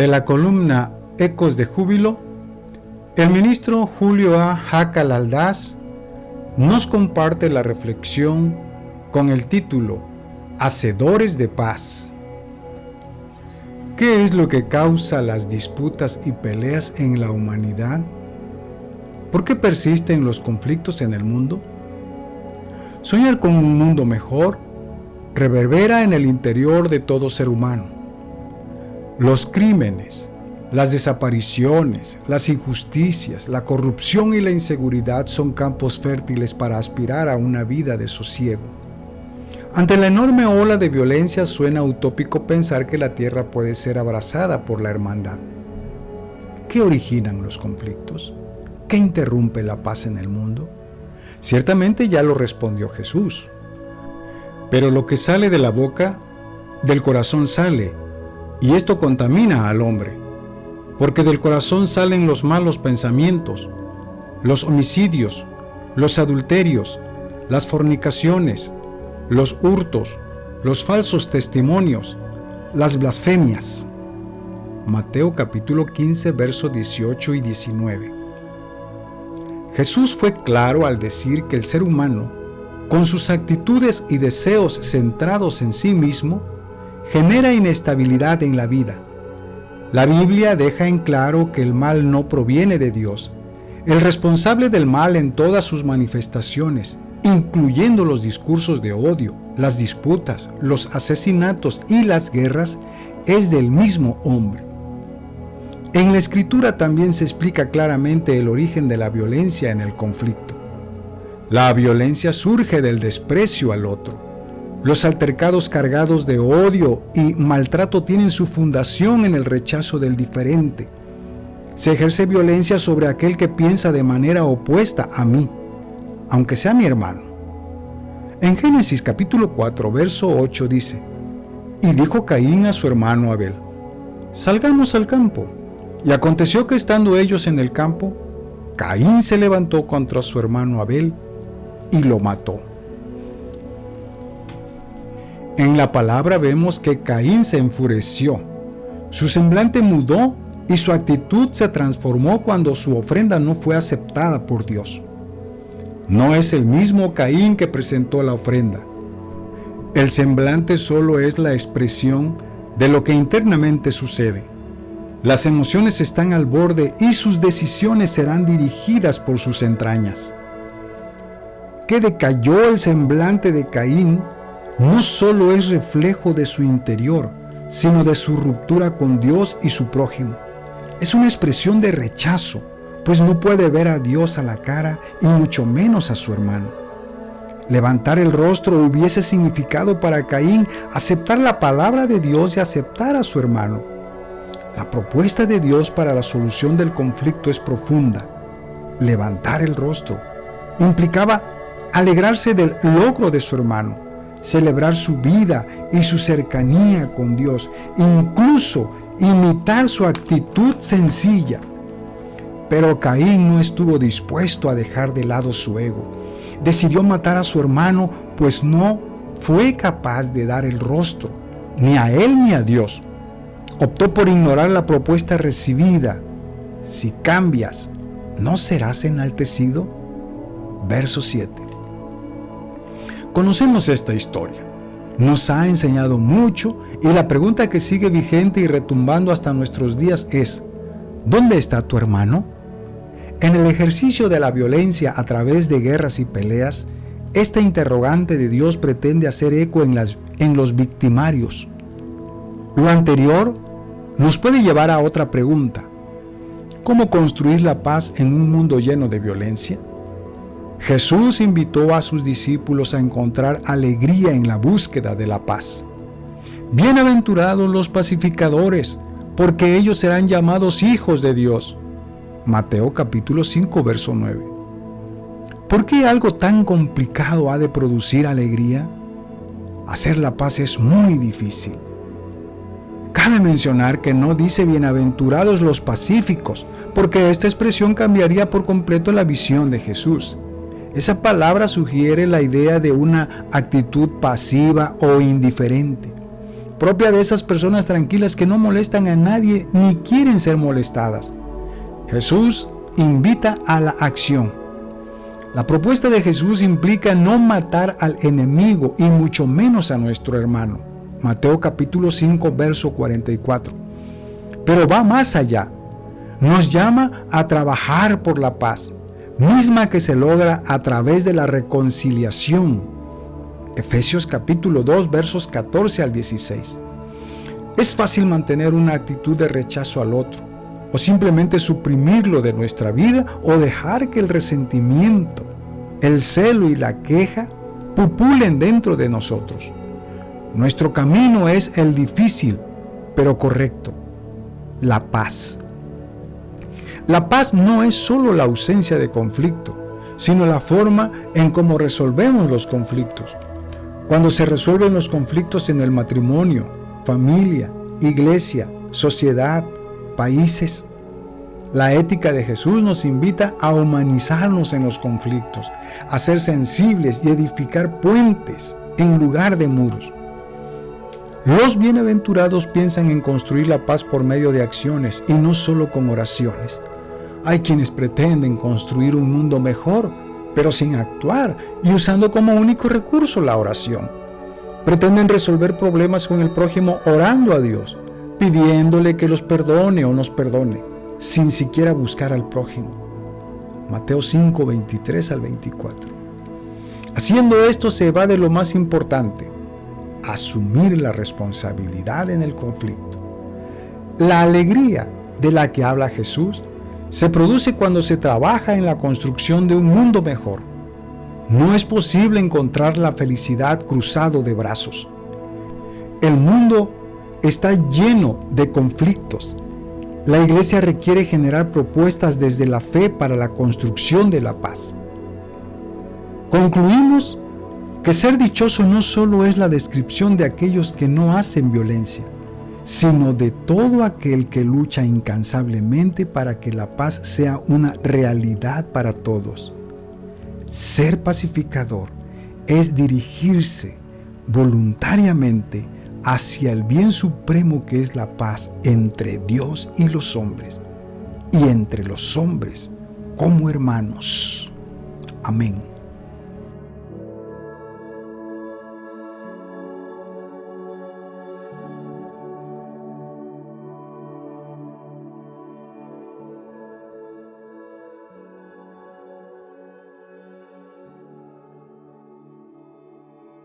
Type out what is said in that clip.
De la columna Ecos de Júbilo, el ministro Julio A. Jacal Aldaz nos comparte la reflexión con el título Hacedores de paz. ¿Qué es lo que causa las disputas y peleas en la humanidad? ¿Por qué persisten los conflictos en el mundo? Soñar con un mundo mejor reverbera en el interior de todo ser humano. Los crímenes, las desapariciones, las injusticias, la corrupción y la inseguridad son campos fértiles para aspirar a una vida de sosiego. Ante la enorme ola de violencia suena utópico pensar que la tierra puede ser abrazada por la hermandad. ¿Qué originan los conflictos? ¿Qué interrumpe la paz en el mundo? Ciertamente ya lo respondió Jesús. Pero lo que sale de la boca, del corazón sale, y esto contamina al hombre porque del corazón salen los malos pensamientos, los homicidios, los adulterios, las fornicaciones, los hurtos, los falsos testimonios, las blasfemias. Mateo capítulo 15, versos 18 y 19. Jesús fue claro al decir que el ser humano, con sus actitudes y deseos centrados en sí mismo, genera inestabilidad en la vida la Biblia deja en claro que el mal no proviene de Dios. El responsable del mal en todas sus manifestaciones, incluyendo los discursos de odio, las disputas, los asesinatos y las guerras, es del mismo hombre. En la escritura también se explica claramente el origen de la violencia en el conflicto. La violencia surge del desprecio al otro los altercados cargados de odio y maltrato tienen su fundación en el rechazo del diferente. Se ejerce violencia sobre aquel que piensa de manera opuesta a mí, aunque sea mi hermano. En Génesis capítulo 4, verso 8 dice, Y dijo Caín a su hermano Abel, Salgamos al campo. Y aconteció que estando ellos en el campo, Caín se levantó contra su hermano Abel y lo mató. En la palabra vemos que Caín se enfureció. Su semblante mudó y su actitud se transformó cuando su ofrenda no fue aceptada por Dios. No es el mismo Caín que presentó la ofrenda. El semblante solo es la expresión de lo que internamente sucede. Las emociones están al borde y sus decisiones serán dirigidas por sus entrañas. Que decayó el semblante de Caín no solo es reflejo de su interior, sino de su ruptura con Dios y su prójimo. Es una expresión de rechazo, pues no puede ver a Dios a la cara y mucho menos a su hermano. Levantar el rostro hubiese significado para Caín aceptar la palabra de Dios y aceptar a su hermano. La propuesta de Dios para la solución del conflicto es profunda. Levantar el rostro implicaba alegrarse del logro de su hermano celebrar su vida y su cercanía con Dios, incluso imitar su actitud sencilla. Pero Caín no estuvo dispuesto a dejar de lado su ego. Decidió matar a su hermano, pues no fue capaz de dar el rostro, ni a él ni a Dios. Optó por ignorar la propuesta recibida. Si cambias, ¿no serás enaltecido? Verso 7. Conocemos esta historia. Nos ha enseñado mucho y la pregunta que sigue vigente y retumbando hasta nuestros días es, ¿dónde está tu hermano? En el ejercicio de la violencia a través de guerras y peleas, esta interrogante de Dios pretende hacer eco en, en los victimarios. Lo anterior nos puede llevar a otra pregunta. ¿Cómo construir la paz en un mundo lleno de violencia? Jesús invitó a sus discípulos a encontrar alegría en la búsqueda de la paz. Bienaventurados los pacificadores, porque ellos serán llamados hijos de Dios. Mateo capítulo 5, verso 9. ¿Por qué algo tan complicado ha de producir alegría? Hacer la paz es muy difícil. Cabe mencionar que no dice bienaventurados los pacíficos, porque esta expresión cambiaría por completo la visión de Jesús. Esa palabra sugiere la idea de una actitud pasiva o indiferente. propia de esas personas tranquilas que no molestan a nadie ni quieren ser molestadas. Jesús invita a la acción. La propuesta de Jesús implica no matar al enemigo y mucho menos a nuestro hermano. Mateo capítulo 5, verso 44. Pero va más allá. Nos llama a trabajar por la paz, misma que se logra a través de la reconciliación. Efesios capítulo 2 versos 14 al 16. Es fácil mantener una actitud de rechazo al otro, o simplemente suprimirlo de nuestra vida, o dejar que el resentimiento, el celo y la queja pupulen dentro de nosotros. Nuestro camino es el difícil, pero correcto, la paz. La paz no es solo la ausencia de conflicto, sino la forma en cómo resolvemos los conflictos. Cuando se resuelven los conflictos en el matrimonio, familia, iglesia, sociedad, países, la ética de Jesús nos invita a humanizarnos en los conflictos, a ser sensibles y edificar puentes en lugar de muros. Los bienaventurados piensan en construir la paz por medio de acciones y no solo con oraciones. Hay quienes pretenden construir un mundo mejor, pero sin actuar y usando como único recurso la oración. Pretenden resolver problemas con el prójimo orando a Dios, pidiéndole que los perdone o nos perdone, sin siquiera buscar al prójimo. Mateo 5, 23 al 24. Haciendo esto se va de lo más importante, asumir la responsabilidad en el conflicto. La alegría de la que habla Jesús se produce cuando se trabaja en la construcción de un mundo mejor. No es posible encontrar la felicidad cruzado de brazos. El mundo está lleno de conflictos. La iglesia requiere generar propuestas desde la fe para la construcción de la paz. Concluimos que ser dichoso no solo es la descripción de aquellos que no hacen violencia, sino de todo aquel que lucha incansablemente para que la paz sea una realidad para todos. Ser pacificador es dirigirse voluntariamente hacia el bien supremo que es la paz entre Dios y los hombres, y entre los hombres como hermanos. Amén.